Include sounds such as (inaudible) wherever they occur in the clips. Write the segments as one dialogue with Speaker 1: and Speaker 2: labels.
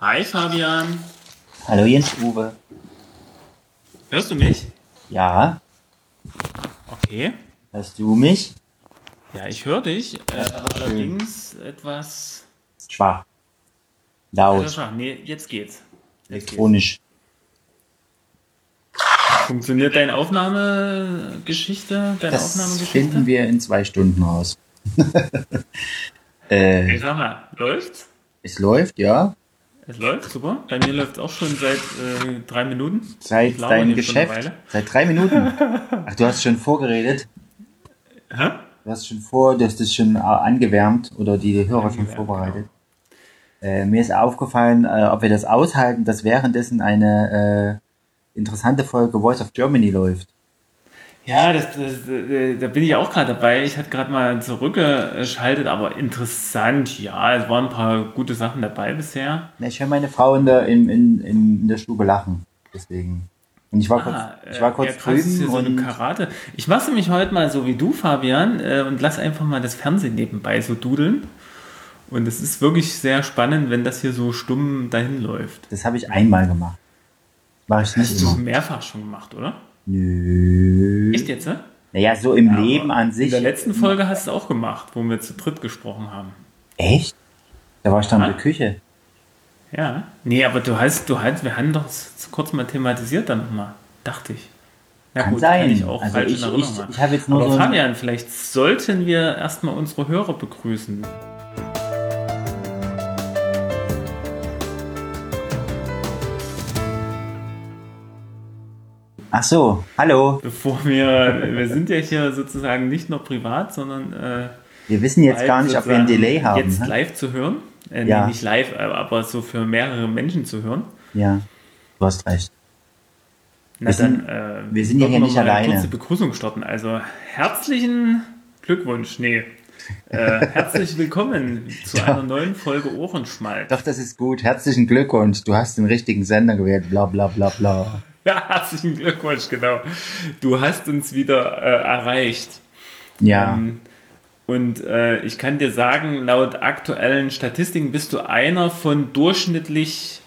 Speaker 1: Hi Fabian.
Speaker 2: Hallo Jens Uwe.
Speaker 1: Hörst du mich?
Speaker 2: Ja.
Speaker 1: Okay.
Speaker 2: Hörst du mich?
Speaker 1: Ja, ich höre dich. Äh, allerdings etwas.
Speaker 2: Schwach. Laut.
Speaker 1: Etwas schwach. Nee, jetzt geht's. Jetzt
Speaker 2: Elektronisch.
Speaker 1: Geht's. Funktioniert deine Aufnahmegeschichte? Deine
Speaker 2: Das
Speaker 1: Aufnahmegeschichte?
Speaker 2: finden wir in zwei Stunden raus. (laughs) äh,
Speaker 1: Ich sag mal, läuft's?
Speaker 2: es läuft, ja.
Speaker 1: Es läuft, super. Bei mir läuft auch schon seit äh, drei Minuten.
Speaker 2: Seit deinem
Speaker 1: schon
Speaker 2: Geschäft. Seit drei Minuten. (laughs) Ach, du hast schon vorgeredet.
Speaker 1: Hä?
Speaker 2: Du hast schon vor, du hast das schon äh, angewärmt oder die Hörer schon
Speaker 1: Angewärmt,
Speaker 2: vorbereitet. Äh, mir ist aufgefallen, äh, ob wir das aushalten, dass währenddessen eine äh, interessante Folge Voice of Germany läuft.
Speaker 1: Ja, das, das, äh, da bin ich auch gerade dabei. Ich hatte gerade mal zurückgeschaltet, aber interessant. Ja, es waren ein paar gute Sachen dabei bisher.
Speaker 2: Na, Ich höre meine Frau in der, in, in, in der Stube lachen. Deswegen. Und ich war kurz,
Speaker 1: Ah,
Speaker 2: ich war
Speaker 1: äh,
Speaker 2: kurz
Speaker 1: ja, krass,
Speaker 2: drüben
Speaker 1: so
Speaker 2: und
Speaker 1: Karate. Ich mache nämlich heute mal so wie du, Fabian, äh, und lass einfach mal das Fernsehen nebenbei so dudeln. Und es ist wirklich sehr spannend, wenn das hier so stumm dahin läuft.
Speaker 2: das habe ich einmal gemacht. Mache ich nicht
Speaker 1: Hast du
Speaker 2: immer.
Speaker 1: mehrfach schon gemacht, oder?
Speaker 2: Nö.
Speaker 1: Echt jetzt, ne?
Speaker 2: Naja, so im
Speaker 1: Ja,
Speaker 2: Leben an
Speaker 1: In
Speaker 2: sich.
Speaker 1: der letzten Folge hast du es auch gemacht, wo wir zu dritt gesprochen haben.
Speaker 2: Echt? Da war ich dann in der Küche.
Speaker 1: Ja. Nee, aber du hast, du hast, wir haben doch kurz mal thematisiert dann nochmal. Dachte ich. Ja,
Speaker 2: Kann sein.
Speaker 1: Kann ich auch
Speaker 2: Also
Speaker 1: falsch
Speaker 2: ich-
Speaker 1: in
Speaker 2: ich-
Speaker 1: haben.
Speaker 2: ich habe jetzt nur
Speaker 1: aber
Speaker 2: so
Speaker 1: Fabian, vielleicht sollten wir erstmal unsere Hörer begrüßen.
Speaker 2: Ach so, hallo.
Speaker 1: Bevor wir, wir sind ja hier sozusagen nicht nur privat, sondern äh,
Speaker 2: Wir wissen jetzt gar nicht, ob wir ein
Speaker 1: sozusagen
Speaker 2: Delay haben.
Speaker 1: Jetzt
Speaker 2: hä?
Speaker 1: live zu hören. Äh,
Speaker 2: Ja.
Speaker 1: Nee, nicht live, äh, aber so für mehrere Menschen zu hören.
Speaker 2: Ja, du hast recht.
Speaker 1: Na
Speaker 2: Wir sind-
Speaker 1: dann, äh,
Speaker 2: wir sind ja hier nicht
Speaker 1: mal eine
Speaker 2: alleine.
Speaker 1: kurze Begrüßung starten. Also herzlichen Glückwunsch, nee. Äh, (laughs) herzlich willkommen zu einer neuen Folge Ohrenschmalz.
Speaker 2: Doch, das ist gut. Herzlichen Glückwunsch. Du hast den richtigen Sender gewählt. Bla bla bla bla. (laughs)
Speaker 1: Ja, herzlichen Glückwunsch, genau. Du hast uns wieder äh, erreicht.
Speaker 2: Ja.
Speaker 1: Ähm, und äh, ich kann dir sagen, laut aktuellen Statistiken bist du einer von durchschnittlich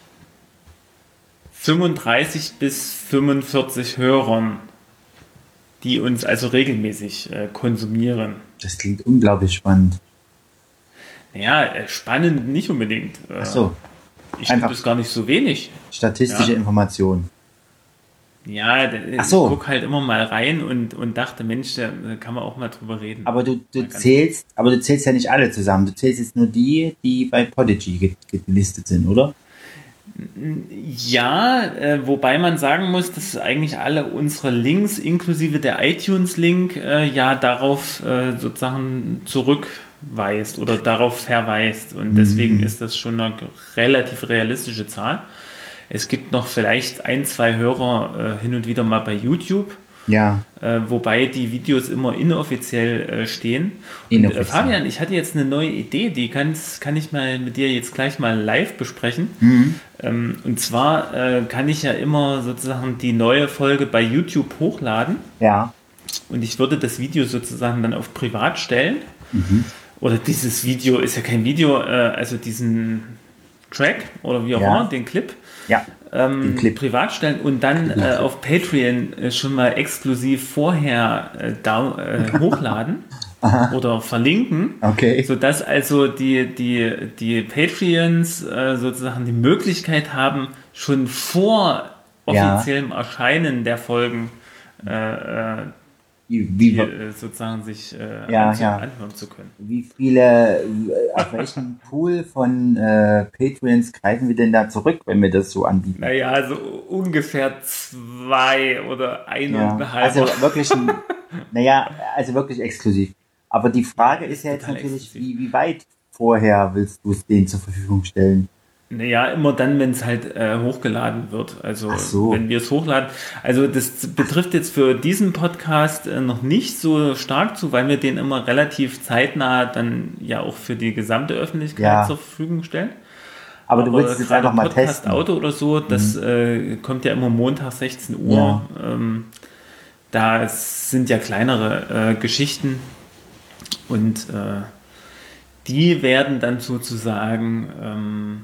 Speaker 1: 35 bis 45 Hörern, die uns also regelmäßig äh, konsumieren.
Speaker 2: Das klingt unglaublich spannend.
Speaker 1: Naja, äh, spannend nicht unbedingt. Äh,
Speaker 2: Ach so,
Speaker 1: ich finde das gar nicht so wenig.
Speaker 2: statistische
Speaker 1: Ja.
Speaker 2: Information.
Speaker 1: Ja, d-
Speaker 2: Ach so.
Speaker 1: ich guck halt immer mal rein und, und dachte, Mensch, da kann man auch mal drüber reden.
Speaker 2: Aber du, du zählst, aber du zählst ja nicht alle zusammen. Du zählst jetzt nur die, die bei Podigy ge- ge- gelistet sind, oder?
Speaker 1: Ja, äh, wobei man sagen muss, dass eigentlich alle unsere Links, inklusive der iTunes-Link, äh, ja darauf äh, sozusagen zurückweist oder darauf verweist. Und deswegen ist das schon eine relativ realistische Zahl. Es gibt noch vielleicht ein, zwei Hörer äh, hin und wieder mal bei YouTube.
Speaker 2: Ja.
Speaker 1: Äh, wobei die Videos immer inoffiziell äh, stehen. Und, äh,
Speaker 2: Inoffiziell.
Speaker 1: Fabian, ich hatte jetzt eine neue Idee, die kann's, kann ich mal mit dir jetzt gleich mal live besprechen.
Speaker 2: Mhm.
Speaker 1: Ähm, und zwar äh, kann ich ja immer sozusagen die neue Folge bei YouTube hochladen
Speaker 2: Ja.
Speaker 1: und ich würde das Video sozusagen dann auf privat stellen.
Speaker 2: Mhm.
Speaker 1: Oder dieses Video ist ja kein Video, äh, also diesen Track oder wie auch
Speaker 2: Ja.
Speaker 1: immer, den Clip
Speaker 2: Ja.
Speaker 1: ähm,
Speaker 2: Clip.
Speaker 1: privat stellen und dann äh, auf Patreon äh, schon mal exklusiv vorher äh, down, äh, hochladen (laughs) oder verlinken,
Speaker 2: Okay.
Speaker 1: sodass also die, die, die Patreons äh, sozusagen die Möglichkeit haben, schon vor
Speaker 2: Ja.
Speaker 1: offiziellem Erscheinen der Folgen äh,
Speaker 2: Wie,
Speaker 1: die,
Speaker 2: wie,
Speaker 1: äh, sozusagen sich äh,
Speaker 2: Ja,
Speaker 1: anzu-
Speaker 2: ja.
Speaker 1: anhören zu können.
Speaker 2: wie viele, äh, auf welchen (laughs) Pool von äh, Patreons greifen wir denn da zurück, wenn wir das so anbieten?
Speaker 1: Naja, so ungefähr zwei oder
Speaker 2: Ja,
Speaker 1: eineinhalb.
Speaker 2: also wirklich, ein, (laughs) naja, also wirklich exklusiv. Aber die Frage ist ja jetzt natürlich,
Speaker 1: exklusiv.
Speaker 2: wie, wie weit vorher willst du es denen zur Verfügung stellen?
Speaker 1: Naja, immer dann, wenn es halt äh, hochgeladen wird. Also
Speaker 2: so.
Speaker 1: wenn wir es hochladen. Also das betrifft jetzt für diesen Podcast äh, noch nicht so stark zu, weil wir den immer relativ zeitnah dann ja auch für die gesamte Öffentlichkeit
Speaker 2: Ja.
Speaker 1: zur Verfügung stellen.
Speaker 2: Aber, du willst es jetzt einfach mal
Speaker 1: Podcast
Speaker 2: testen. Mhm.
Speaker 1: Auto oder so, das äh, kommt ja immer Montag 16 Uhr. Ähm, da sind ja kleinere äh, Geschichten und äh, die werden dann sozusagen ähm,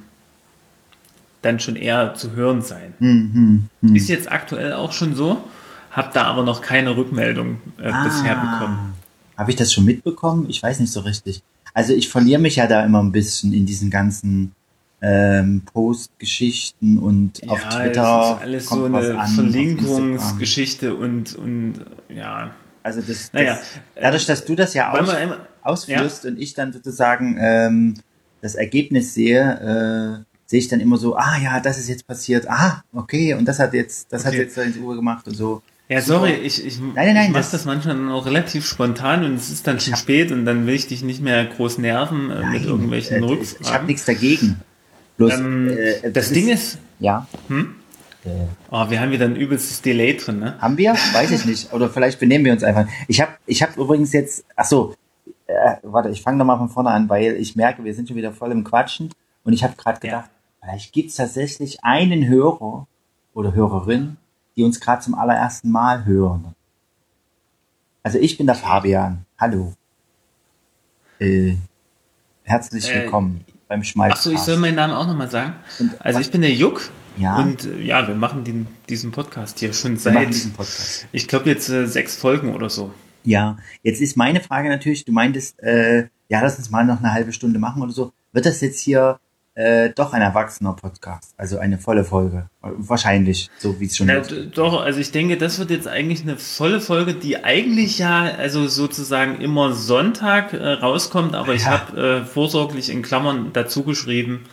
Speaker 1: dann schon eher zu hören sein.
Speaker 2: Hm, hm, hm.
Speaker 1: Ist jetzt aktuell auch schon so, habe da aber noch keine Rückmeldung äh,
Speaker 2: Ah.
Speaker 1: bisher bekommen.
Speaker 2: Habe ich das schon mitbekommen? Ich weiß nicht so richtig. Also ich verliere mich ja da immer ein bisschen in diesen ganzen ähm, Post-Geschichten und auf Twitter
Speaker 1: das ist alles
Speaker 2: kommt
Speaker 1: so eine
Speaker 2: an.
Speaker 1: Verlinkungsgeschichte und, und ja.
Speaker 2: Also das,
Speaker 1: Naja,
Speaker 2: das dadurch, dass du das ja aus,
Speaker 1: einmal-
Speaker 2: ausführst und ich dann sozusagen ähm, das Ergebnis sehe, äh, sehe ich dann immer so, ah ja, das ist jetzt passiert, ah, okay, und das hat jetzt, das hat
Speaker 1: Okay.
Speaker 2: jetzt ins Uhr gemacht und so.
Speaker 1: Ja, sorry, ich, ich,
Speaker 2: nein, nein,
Speaker 1: ich mache
Speaker 2: das-
Speaker 1: das, manchmal dann auch relativ spontan und es ist dann schon spät und dann will ich dich nicht mehr groß nerven äh, mit irgendwelchen
Speaker 2: äh, ich, ich habe
Speaker 1: Rückfragen.
Speaker 2: nichts dagegen. Bloß,
Speaker 1: Ähm,
Speaker 2: äh,
Speaker 1: das Ding ist,
Speaker 2: ja,
Speaker 1: oh, wir haben wieder ein übelstes Delay drin, ne?
Speaker 2: haben wir? Weiß ich nicht. Oder vielleicht benehmen wir uns einfach. Ich habe ich hab übrigens jetzt, ach so, äh, warte, ich fange nochmal von vorne an, weil ich merke, wir sind schon wieder voll im Quatschen und ich habe gerade gedacht, vielleicht gibt es tatsächlich einen Hörer oder Hörerin, die uns gerade zum allerersten Mal hören. Also ich bin der Fabian. Hallo. Äh, herzlich
Speaker 1: Äh,
Speaker 2: willkommen beim Schmalz.
Speaker 1: Achso, ich soll meinen Namen auch nochmal sagen.
Speaker 2: Und
Speaker 1: Also ich bin der Juck
Speaker 2: Ja.
Speaker 1: und äh, ja, wir machen den, diesen Podcast hier schon seit, ich glaube jetzt äh, sechs Folgen oder so.
Speaker 2: Ja, jetzt ist meine Frage natürlich, du meintest, äh, ja, lass uns mal noch eine halbe Stunde machen oder so. Wird das jetzt hier äh, doch ein erwachsener Podcast? Also eine volle Folge? Wahrscheinlich, so wie es schon ist.
Speaker 1: doch, also ich denke, das wird jetzt eigentlich eine volle Folge, die eigentlich ja also sozusagen immer Sonntag äh, rauskommt, aber ich
Speaker 2: Ja.
Speaker 1: habe äh, vorsorglich in Klammern dazu geschrieben,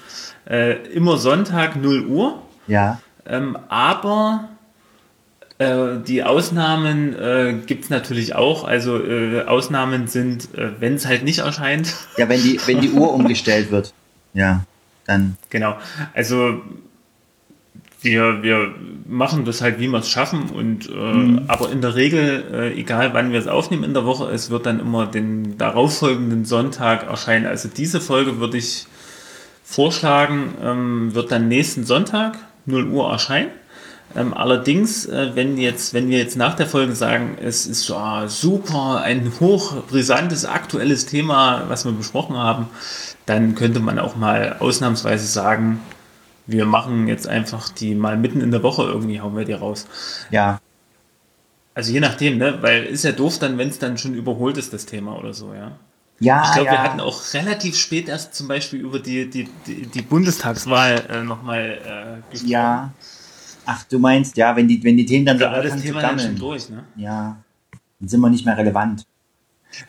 Speaker 1: äh, immer Sonntag 0 Uhr,
Speaker 2: Ja,
Speaker 1: ähm, aber äh, die Ausnahmen äh, gibt es natürlich auch. Also äh, Ausnahmen sind, äh, wenn es halt nicht erscheint.
Speaker 2: ja, wenn die, wenn die Uhr umgestellt wird. Ja, dann,
Speaker 1: Genau. Also wir, wir machen das halt, wie wir es schaffen. Und äh, aber in der Regel, äh, egal wann wir es aufnehmen in der Woche, es wird dann immer den darauffolgenden Sonntag erscheinen. Also diese Folge würde ich vorschlagen, ähm, wird dann nächsten Sonntag 0 Uhr erscheinen. Ähm, allerdings, äh, wenn, jetzt, wenn wir jetzt nach der Folge sagen, es ist ah, super, ein hochbrisantes, aktuelles Thema, was wir besprochen haben, dann könnte man auch mal ausnahmsweise sagen, wir machen jetzt einfach die mal mitten in der Woche irgendwie, hauen wir die raus.
Speaker 2: ja,
Speaker 1: Also je nachdem, ne? Weil ist ja doof dann, wenn es dann schon überholt ist, das Thema oder so, ja.
Speaker 2: ja,
Speaker 1: Ich glaube,
Speaker 2: ja.
Speaker 1: wir hatten auch relativ spät erst zum Beispiel über die, die, die, die Bundestagswahl äh, nochmal äh, gesprochen.
Speaker 2: ja. Ach, du meinst, ja, wenn die, wenn die Themen dann so zu
Speaker 1: Thema dann schon durch, ne?
Speaker 2: Ja, dann sind wir nicht mehr relevant.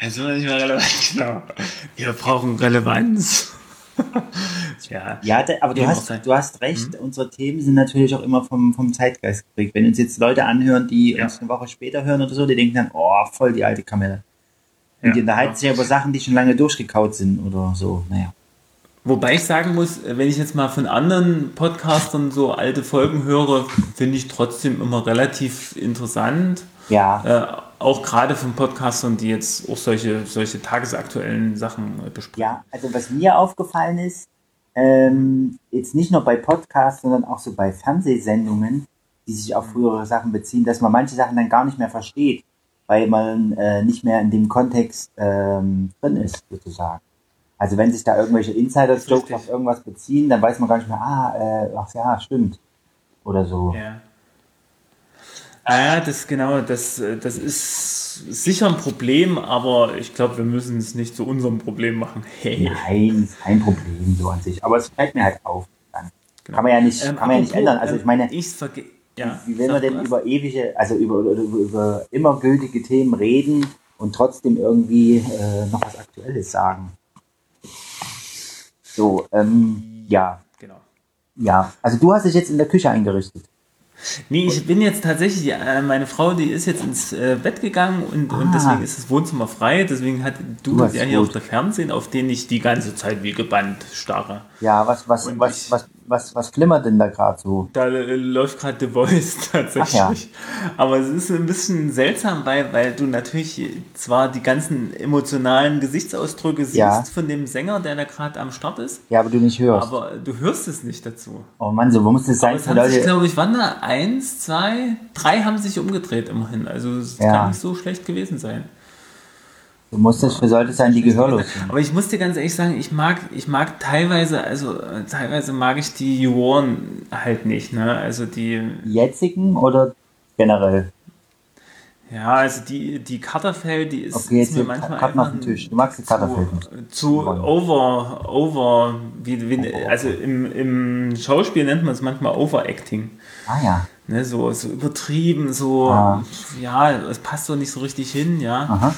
Speaker 1: Dann sind wir nicht mehr relevant, (laughs) genau. Wir brauchen Relevanz. (laughs) ja.
Speaker 2: Ja, da, aber du hast, du hast recht, unsere Themen sind natürlich auch immer vom, vom Zeitgeist geprägt. Wenn uns jetzt Leute anhören, die
Speaker 1: Ja.
Speaker 2: uns eine Woche später hören oder so, die denken dann, oh, voll die alte Kamelle. Und
Speaker 1: Ja,
Speaker 2: die unterhalten
Speaker 1: ja.
Speaker 2: sich ja über Sachen, die schon lange durchgekaut sind oder so. Naja.
Speaker 1: Wobei ich sagen muss, wenn ich jetzt mal von anderen Podcastern so alte Folgen höre, finde ich trotzdem immer relativ interessant.
Speaker 2: Ja,
Speaker 1: Äh, auch gerade von Podcastern, die jetzt auch solche, solche tagesaktuellen Sachen besprechen.
Speaker 2: ja, also was mir aufgefallen ist, ähm, jetzt nicht nur bei Podcasts, sondern auch so bei Fernsehsendungen, die sich auf frühere Sachen beziehen, dass man manche Sachen dann gar nicht mehr versteht, weil man äh, nicht mehr in dem Kontext ähm, drin ist, sozusagen. Also wenn sich da irgendwelche Insider-Jokes auf irgendwas beziehen, dann weiß man gar nicht mehr, ah, äh, ach ja, stimmt. Oder so.
Speaker 1: Ja. Ah ja, das genau, das, das ist sicher ein Problem, aber ich glaube, wir müssen es nicht zu unserem Problem machen. (laughs) Hey.
Speaker 2: Nein, ist kein Problem so an sich. Aber es fällt mir halt auf. Dann. Kann man ja nicht,
Speaker 1: Ähm,
Speaker 2: kann man ja nicht
Speaker 1: apropos,
Speaker 2: ändern. Also
Speaker 1: ähm,
Speaker 2: ich meine,
Speaker 1: ich ja,
Speaker 2: wie will man denn
Speaker 1: was?
Speaker 2: über ewige, also über, über, über, über immer gültige Themen reden und trotzdem irgendwie äh, noch was Aktuelles sagen? So, ähm, ja,
Speaker 1: Genau.
Speaker 2: ja. Also du hast dich jetzt in der Küche eingerichtet.
Speaker 1: Nee, ich bin jetzt tatsächlich, äh, meine Frau, die ist jetzt ins äh, Bett gegangen und, und
Speaker 2: Ah.
Speaker 1: deswegen ist das Wohnzimmer frei. Deswegen hat du,
Speaker 2: Du
Speaker 1: ja hier auf der Fernsehen, auf den ich die ganze Zeit wie gebannt starre.
Speaker 2: Ja, was, was,
Speaker 1: Und
Speaker 2: was, was, was, was flimmert denn da gerade so?
Speaker 1: Da äh, läuft gerade The Voice (laughs) tatsächlich. Aber es ist ein bisschen seltsam, weil, weil du natürlich zwar die ganzen emotionalen Gesichtsausdrücke siehst
Speaker 2: Ja.
Speaker 1: von dem Sänger, der da gerade am Start ist,
Speaker 2: Ja, aber du nicht hörst.
Speaker 1: aber du hörst es nicht dazu.
Speaker 2: oh Mann, so wo muss das sein
Speaker 1: Aber es haben sich,
Speaker 2: Leute?
Speaker 1: glaube ich, wann da eins, zwei, drei haben sich umgedreht immerhin. Also es
Speaker 2: Ja.
Speaker 1: kann nicht so schlecht gewesen sein.
Speaker 2: Du musst es für sollte sein, die gehörlos sind.
Speaker 1: Aber ich muss dir ganz ehrlich sagen, ich mag, ich mag teilweise, also teilweise mag ich die Juroren halt nicht, ne? Also die.
Speaker 2: Jetzigen oder generell?
Speaker 1: Ja, also die, die Cutterfeld, die ist,
Speaker 2: Okay, jetzt
Speaker 1: ist mir manchmal
Speaker 2: auf
Speaker 1: einfach
Speaker 2: Tisch. Du magst die Cutterfeld nicht.
Speaker 1: zu
Speaker 2: Wollen.
Speaker 1: over, over, wie, wie, also im, im Schauspiel nennt man es manchmal Overacting.
Speaker 2: Ah ja.
Speaker 1: Ne, so, so übertrieben, so,
Speaker 2: Ah.
Speaker 1: ja, es passt so nicht so richtig hin, ja.
Speaker 2: Aha.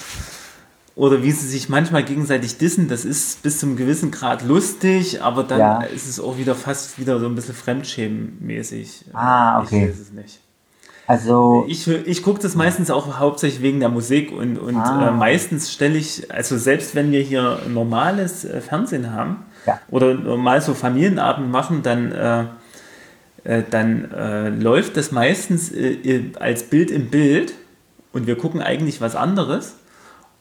Speaker 1: Oder wie sie sich manchmal gegenseitig dissen, das ist bis zum gewissen Grad lustig, aber dann
Speaker 2: Ja.
Speaker 1: ist es auch wieder fast wieder so ein bisschen fremdschämenmäßig.
Speaker 2: Ah, okay.
Speaker 1: Ich weiß es nicht.
Speaker 2: Also,
Speaker 1: Ich, ich gucke das meistens auch hauptsächlich wegen der Musik und, und
Speaker 2: Ah.
Speaker 1: äh, meistens stelle ich, also selbst wenn wir hier normales äh, Fernsehen haben
Speaker 2: Ja.
Speaker 1: oder normal so Familienabend machen, dann, äh, äh, dann äh, läuft das meistens äh, als Bild im Bild und wir gucken eigentlich was anderes.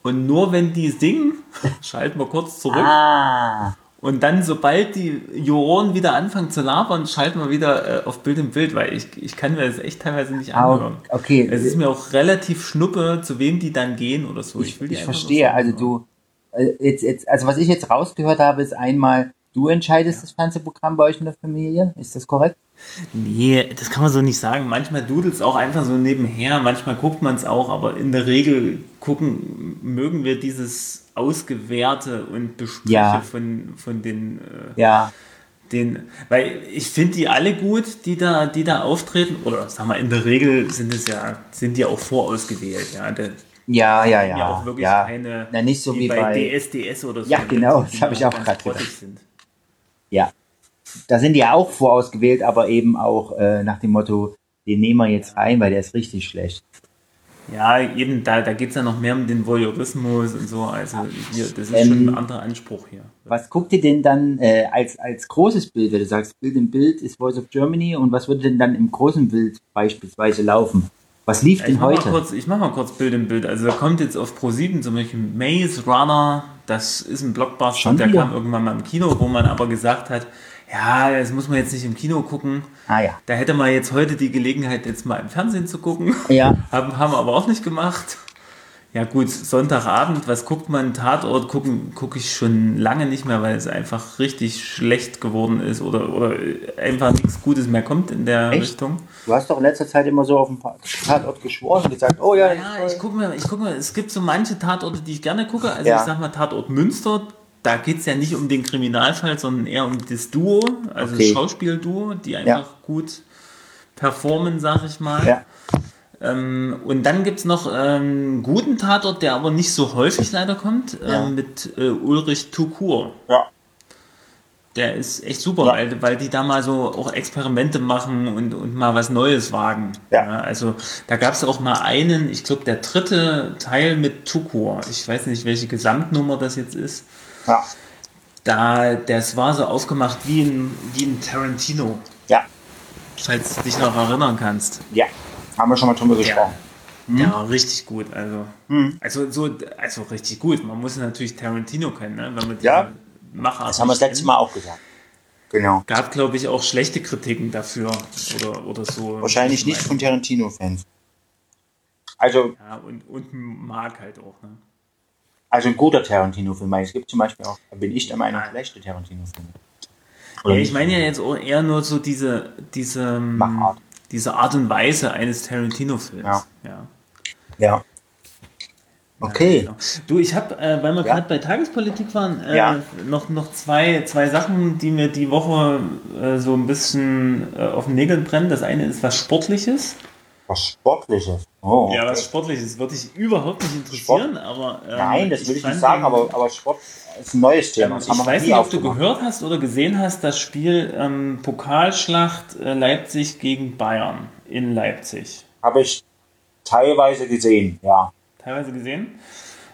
Speaker 1: Und nur wenn die singen, (laughs) schalten wir kurz zurück.
Speaker 2: ah,
Speaker 1: Und dann, sobald die Juroren wieder anfangen zu labern, schalten wir wieder äh, auf Bild im Bild, weil ich, ich kann mir das echt teilweise nicht
Speaker 2: ah,
Speaker 1: anhören.
Speaker 2: okay.
Speaker 1: Es ist mir auch relativ schnuppe, zu wem die dann gehen oder so.
Speaker 2: ich,
Speaker 1: will die
Speaker 2: ich verstehe.
Speaker 1: so
Speaker 2: Also du, äh, jetzt, jetzt, also was ich jetzt rausgehört habe, ist einmal, du entscheidest das Fernsehprogramm bei euch in der Familie. Ist das korrekt?
Speaker 1: Nee, das kann man so nicht sagen. Manchmal dudelt es auch einfach so nebenher, manchmal guckt man es auch, aber in der Regel gucken, mögen wir dieses Ausgewehrte und Besprüche
Speaker 2: Ja.
Speaker 1: von, von den, äh,
Speaker 2: Ja.
Speaker 1: den, weil ich finde die alle gut, die da, die da auftreten, oder sag mal, in der Regel sind es ja, sind die auch vorausgewählt, ja. Da,
Speaker 2: Ja, ja,
Speaker 1: ja,
Speaker 2: ja. ja.
Speaker 1: keine,
Speaker 2: Na, nicht so
Speaker 1: die
Speaker 2: wie
Speaker 1: bei,
Speaker 2: bei-
Speaker 1: DSDS oder so.
Speaker 2: Ja, genau,
Speaker 1: die
Speaker 2: das habe ich auch
Speaker 1: grottig
Speaker 2: gedacht.
Speaker 1: sind.
Speaker 2: Ja. Da sind die ja auch vorausgewählt, aber eben auch äh, nach dem Motto, den nehmen wir jetzt rein, weil der ist richtig schlecht.
Speaker 1: Ja, eben, da, da geht es ja noch mehr um den Voyeurismus und so. Also hier, das ist
Speaker 2: Ähm,
Speaker 1: schon ein anderer Anspruch hier.
Speaker 2: Was guckt ihr denn dann äh, als, als großes Bild, wenn du sagst, Bild im Bild ist Voice of Germany und was würde denn dann im großen Bild beispielsweise laufen? Was lief
Speaker 1: Ich
Speaker 2: denn heute?
Speaker 1: kurz, ich mach mal kurz Bild im Bild. Also da kommt jetzt auf Pro7 zum Beispiel Maze Runner. Das ist ein Blockbuster,
Speaker 2: Schon
Speaker 1: der
Speaker 2: wieder?
Speaker 1: kam irgendwann mal im Kino, wo man aber gesagt hat, ja, das muss man jetzt nicht im Kino gucken.
Speaker 2: Ah ja.
Speaker 1: Da hätte man jetzt heute die Gelegenheit, jetzt mal im Fernsehen zu gucken.
Speaker 2: Ja. (laughs)
Speaker 1: Haben, haben wir aber auch nicht gemacht. Ja gut, Sonntagabend, was guckt man? Tatort gucken gucke ich schon lange nicht mehr, weil es einfach richtig schlecht geworden ist oder, oder einfach nichts Gutes mehr kommt in der
Speaker 2: Echt?
Speaker 1: Richtung.
Speaker 2: Du hast doch in letzter Zeit immer so auf dem Tatort geschworen und gesagt, oh ja,
Speaker 1: Ja, ich gucke mir, ich guck mir, es gibt so manche Tatorte, die ich gerne gucke. Also
Speaker 2: Ja.
Speaker 1: ich sag mal Tatort Münster, da geht es ja nicht um den Kriminalfall, sondern eher um das Duo, also
Speaker 2: Okay.
Speaker 1: das Schauspielduo, die einfach gut performen, sag ich mal.
Speaker 2: Ja.
Speaker 1: Ähm, und dann gibt es noch ähm, einen guten Tatort, der aber nicht so häufig leider kommt, ähm,
Speaker 2: Ja.
Speaker 1: mit äh, Ulrich Tukur.
Speaker 2: Ja.
Speaker 1: Der ist echt super,
Speaker 2: Ja.
Speaker 1: weil, weil die da mal so auch Experimente machen und, und mal was Neues wagen.
Speaker 2: Ja.
Speaker 1: also da gab es auch mal einen, ich glaube der dritte Teil mit Tukur. Ich weiß nicht, welche Gesamtnummer das jetzt ist.
Speaker 2: Ja.
Speaker 1: Da, das war so aufgemacht wie ein, wie ein Tarantino,
Speaker 2: Ja.
Speaker 1: falls du dich noch erinnern kannst.
Speaker 2: Ja. Haben wir schon mal drüber gesprochen.
Speaker 1: Der war richtig gut, also. Also so, also richtig gut. Man muss natürlich Tarantino kennen, ne? wenn man
Speaker 2: Ja.
Speaker 1: Machart
Speaker 2: Das haben wir das letzte. Mal auch gesagt. Genau.
Speaker 1: Gab, glaube ich, auch schlechte Kritiken dafür oder, oder so.
Speaker 2: Wahrscheinlich nicht von Tarantino-Fans. Also,
Speaker 1: Ja, und, und mag halt auch, ne?
Speaker 2: Also ein guter Tarantino-Film. Es gibt zum Beispiel auch, bin ich der Meinung, schlechte Tarantino-Filme.
Speaker 1: Ja, ich meine ja jetzt eher nur so diese, diese,
Speaker 2: Machart.
Speaker 1: diese Art und Weise eines Tarantino-Films.
Speaker 2: Ja.
Speaker 1: ja.
Speaker 2: Ja. Okay.
Speaker 1: Genau. Du, ich habe, äh, weil wir
Speaker 2: Ja.
Speaker 1: gerade bei Tagespolitik waren, äh,
Speaker 2: Ja.
Speaker 1: noch, noch zwei, zwei Sachen, die mir die Woche äh, so ein bisschen äh, auf den Nägeln brennen. Das eine ist was Sportliches.
Speaker 2: Was Sportliches. Oh,
Speaker 1: Ja, was Sportliches würde dich überhaupt nicht interessieren, aber. ähm,
Speaker 2: Nein, das will ich nicht sagen, aber, aber Sport ist ein neues Thema.
Speaker 1: Ähm, ich weiß nicht, ob du gehört hast oder gesehen hast, das Spiel ähm, Pokalschlacht äh, Leipzig gegen Bayern in Leipzig.
Speaker 2: Habe ich teilweise gesehen, ja.
Speaker 1: Teilweise gesehen.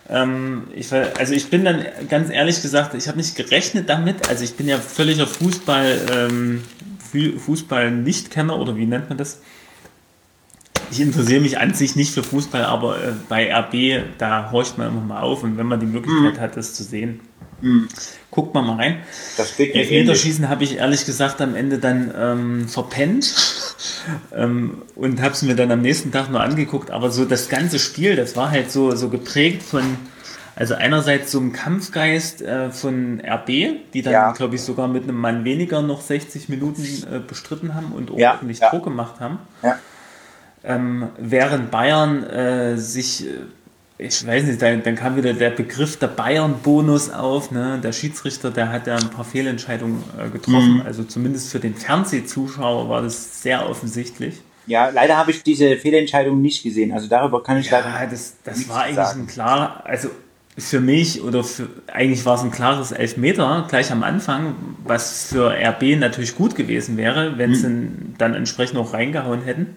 Speaker 1: Ähm, ich, also ich bin dann ganz ehrlich gesagt, ich habe nicht gerechnet damit. Also ich bin ja völliger Fußball, ähm, Fu- Fußball-Nichtkenner oder wie nennt man das? Ich interessiere mich an sich nicht für Fußball, aber äh, bei RB, da horcht man immer mal auf und wenn man die Möglichkeit hat, das zu sehen, guckt man mal rein.
Speaker 2: Das.
Speaker 1: Elfmeterschießen habe ich ehrlich gesagt am Ende dann ähm, verpennt (laughs) ähm, und habe es mir dann am nächsten Tag nur angeguckt. Aber so das ganze Spiel, das war halt so, so geprägt von Also einerseits so ein Kampfgeist äh, von RB, die dann,
Speaker 2: Ja.
Speaker 1: glaube ich, sogar mit einem Mann weniger noch 60 Minuten äh, bestritten haben und ordentlich
Speaker 2: ja.
Speaker 1: Druck gemacht haben.
Speaker 2: Ja.
Speaker 1: Ähm, während Bayern äh, sich, äh, ich weiß nicht, dann, dann kam wieder der Begriff der Bayern-Bonus auf. Ne? Der Schiedsrichter, der hat ja ein paar Fehlentscheidungen äh, getroffen.
Speaker 2: Mhm.
Speaker 1: Also zumindest für den Fernsehzuschauer war das sehr offensichtlich.
Speaker 2: Ja, leider habe ich diese Fehlentscheidung nicht gesehen. Also darüber kann ich leider
Speaker 1: Ja, das, das
Speaker 2: nichts
Speaker 1: war eigentlich
Speaker 2: sagen.
Speaker 1: ein klar, also für mich oder für, eigentlich war es ein klares Elfmeter gleich am Anfang, was für RB natürlich gut gewesen wäre, wenn sie ihn dann entsprechend auch reingehauen hätten.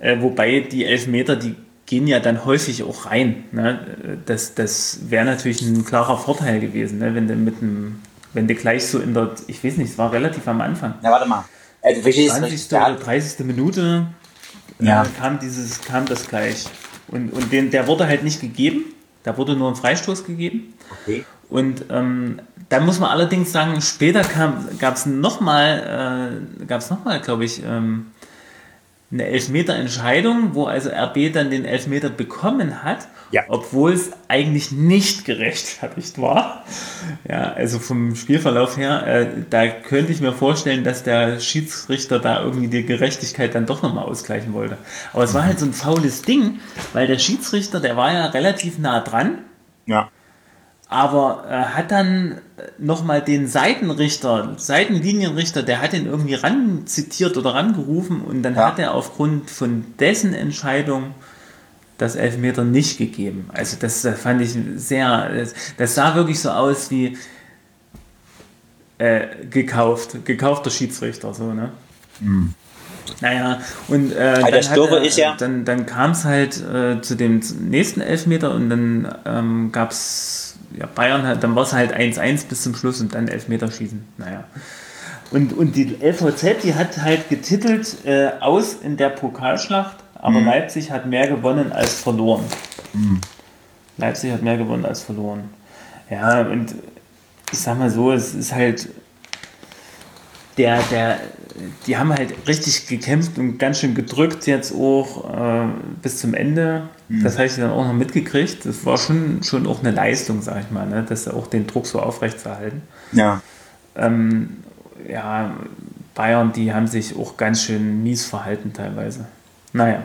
Speaker 1: Äh, wobei die Elfmeter, die gehen ja dann häufig auch rein. Ne? Das, das wäre natürlich ein klarer Vorteil gewesen, ne? wenn du mit einem, wenn du gleich so in der, ich weiß nicht, es war relativ am Anfang.
Speaker 2: Na, warte mal. Also, verstehst du
Speaker 1: 20.
Speaker 2: richtig? Der
Speaker 1: oder
Speaker 2: hat,
Speaker 1: 30. Minute
Speaker 2: Ja.
Speaker 1: äh, kam, dieses, kam das gleich. Und, und den, der wurde halt nicht gegeben. Da wurde nur ein Freistoß gegeben.
Speaker 2: okay.
Speaker 1: Und ähm, dann muss man allerdings sagen, später gab es nochmal, äh, gab es nochmal, glaube ich, ähm, eine Elfmeter-Entscheidung, wo also RB dann den Elfmeter bekommen hat,
Speaker 2: Ja.
Speaker 1: obwohl es eigentlich nicht gerechtfertigt (laughs) war. Ja, also vom Spielverlauf her, äh, da könnte ich mir vorstellen, dass der Schiedsrichter da irgendwie die Gerechtigkeit dann doch nochmal ausgleichen wollte. Aber es war halt so ein faules Ding, weil der Schiedsrichter, der war ja relativ nah dran
Speaker 2: Ja.
Speaker 1: Aber äh, hat dann nochmal den Seitenrichter, Seitenlinienrichter, der hat ihn irgendwie ran zitiert oder rangerufen und dann
Speaker 2: Ja.
Speaker 1: hat er aufgrund von dessen Entscheidung das Elfmeter nicht gegeben. Also das, das fand ich sehr, das, das sah wirklich so aus wie äh, gekauft, gekaufter Schiedsrichter, so, ne? Naja, und äh, dann, hat
Speaker 2: ja-
Speaker 1: dann, dann kam es halt äh, zu dem nächsten Elfmeter und dann ähm, gab es, ja, Bayern, hat, dann war es halt 1-1 bis zum Schluss und dann Elfmeterschießen. Naja. Und, und die LVZ, die hat halt getitelt äh, aus in der Pokalschlacht, aber Leipzig hat mehr gewonnen als verloren. Leipzig hat mehr gewonnen als verloren. Ja, und ich sag mal so, es ist halt der, der, die haben halt richtig gekämpft und ganz schön gedrückt jetzt auch äh, bis zum Ende. Das habe ich dann auch noch mitgekriegt. Das war schon, schon auch eine Leistung, sag ich mal, ne? das auch den Druck so aufrechtzuerhalten.
Speaker 2: Ja.
Speaker 1: Ähm, ja, Bayern, die haben sich auch ganz schön mies verhalten teilweise. Naja,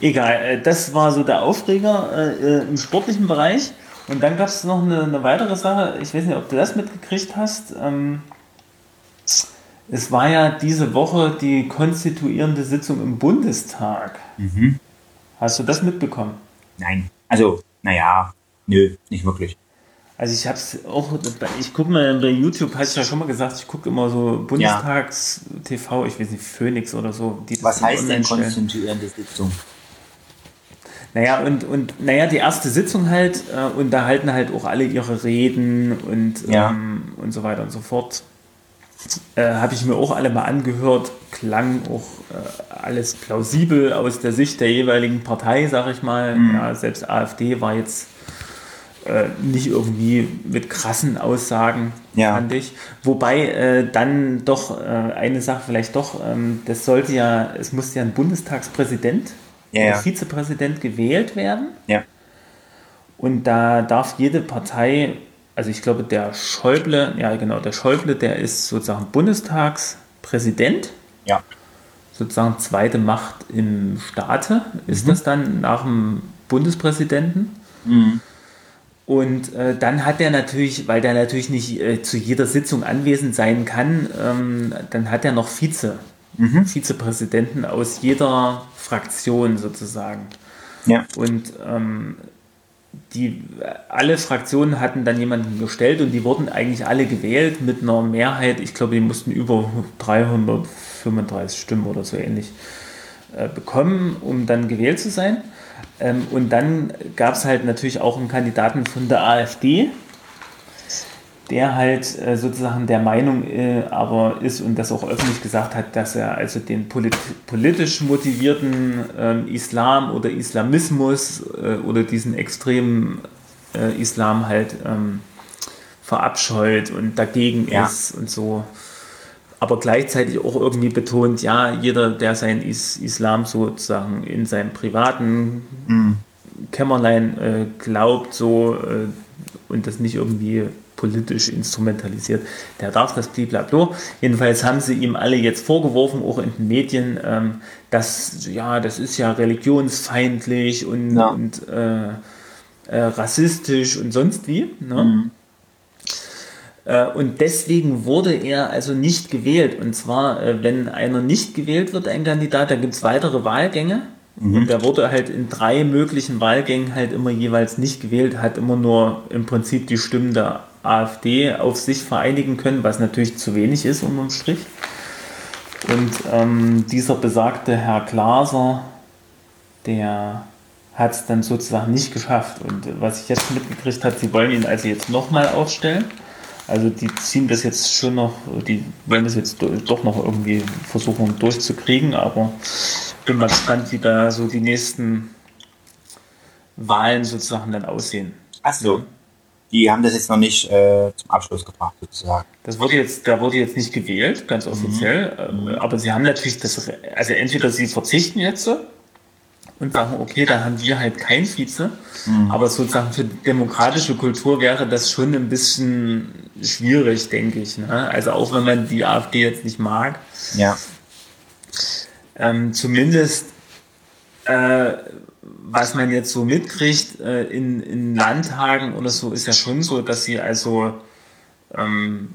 Speaker 1: egal. äh, Das war so der Aufreger äh, äh, im sportlichen Bereich. Und dann gab es noch eine, eine weitere Sache. Ich weiß nicht, ob du das mitgekriegt hast. Ähm, es war ja diese Woche die konstituierende Sitzung im Bundestag. Hast du das mitbekommen?
Speaker 2: Nein. Also, naja, nö, nicht wirklich.
Speaker 1: Also ich habe es auch, ich gucke mal bei YouTube, hast du ja schon mal gesagt, ich gucke immer so Bundestags-TV, ich weiß nicht, Phoenix oder so.
Speaker 2: Was heißt denn konstituierende Sitzung?
Speaker 1: Naja, und, und naja, die erste Sitzung halt, äh, und da halten halt auch alle ihre Reden und,
Speaker 2: Ja.
Speaker 1: ähm, und so weiter und so fort. Äh, Habe ich mir auch alle mal angehört, klang auch äh, alles plausibel aus der Sicht der jeweiligen Partei, sag ich mal.
Speaker 2: Mhm.
Speaker 1: Ja, selbst AfD war jetzt äh, nicht irgendwie mit krassen Aussagen,
Speaker 2: Ja.
Speaker 1: fand ich. Wobei äh, dann doch äh, eine Sache vielleicht doch, ähm, das sollte ja, es musste ja ein Bundestagspräsident
Speaker 2: Ja, ja.
Speaker 1: Vizepräsident gewählt werden.
Speaker 2: Ja.
Speaker 1: Und da darf jede Partei, also ich glaube, der Schäuble, ja genau, der Schäuble, der ist sozusagen Bundestagspräsident,
Speaker 2: Ja.
Speaker 1: sozusagen zweite Macht im Staate ist das dann nach dem Bundespräsidenten. Und äh, dann hat er natürlich, weil der natürlich nicht äh, zu jeder Sitzung anwesend sein kann, ähm, dann hat er noch Vize, Vizepräsidenten aus jeder Fraktion sozusagen.
Speaker 2: Ja.
Speaker 1: Und ähm, die, alle Fraktionen hatten dann jemanden gestellt und die wurden eigentlich alle gewählt mit einer Mehrheit. Ich glaube, die mussten über 335 Stimmen oder so ähnlich äh, bekommen, um dann gewählt zu sein. Ähm, und dann gab es halt natürlich auch einen Kandidaten von der AfD, der halt äh, sozusagen der Meinung äh, aber ist und das auch öffentlich gesagt hat, dass er also den polit politisch motivierten ähm, Islam oder Islamismus äh, oder diesen extremen äh, Islam halt ähm, verabscheut und dagegen
Speaker 2: Ja.
Speaker 1: ist und so. Aber gleichzeitig auch irgendwie betont, ja, jeder, der seinen Is Islam sozusagen in seinem privaten Kämmerlein äh, glaubt so äh, und das nicht irgendwie politisch instrumentalisiert, der darf das blablabla. Jedenfalls haben sie ihm alle jetzt vorgeworfen, auch in den Medien, ähm, dass, ja, das ist ja religionsfeindlich und, ja. und äh, äh, rassistisch und sonst wie. Ne? Mhm. Äh, und deswegen wurde er also nicht gewählt. Und zwar, äh, wenn einer nicht gewählt wird, ein Kandidat, da gibt es weitere Wahlgänge. Mhm. Und der wurde halt in drei möglichen Wahlgängen halt immer jeweils nicht gewählt, hat immer nur im Prinzip die Stimmen der AfD auf sich vereinigen können, was natürlich zu wenig ist unterm Strich. Und ähm, dieser besagte Herr Glaser, der hat es dann sozusagen nicht geschafft. Und was ich jetzt mitgekriegt habe, sie wollen ihn also jetzt nochmal aufstellen. Also die ziehen das jetzt schon noch, die wollen das jetzt doch noch irgendwie versuchen durchzukriegen, aber bin mal gespannt, wie da so die nächsten Wahlen sozusagen dann aussehen.
Speaker 2: Ach so die haben das jetzt noch nicht äh, zum Abschluss gebracht, sozusagen.
Speaker 1: Das wurde jetzt, da wurde jetzt nicht gewählt, ganz offiziell. Mhm. Aber sie haben natürlich das, also entweder sie verzichten jetzt und sagen, okay, dann haben wir halt kein Vize. Mhm. Aber sozusagen für demokratische Kultur wäre das schon ein bisschen schwierig, denke ich. Ne? Also auch wenn man die AfD jetzt nicht mag.
Speaker 2: Ja.
Speaker 1: Ähm, zumindest äh, was man jetzt so mitkriegt äh, in, in Landtagen oder so, ist ja schon so, dass sie also ähm,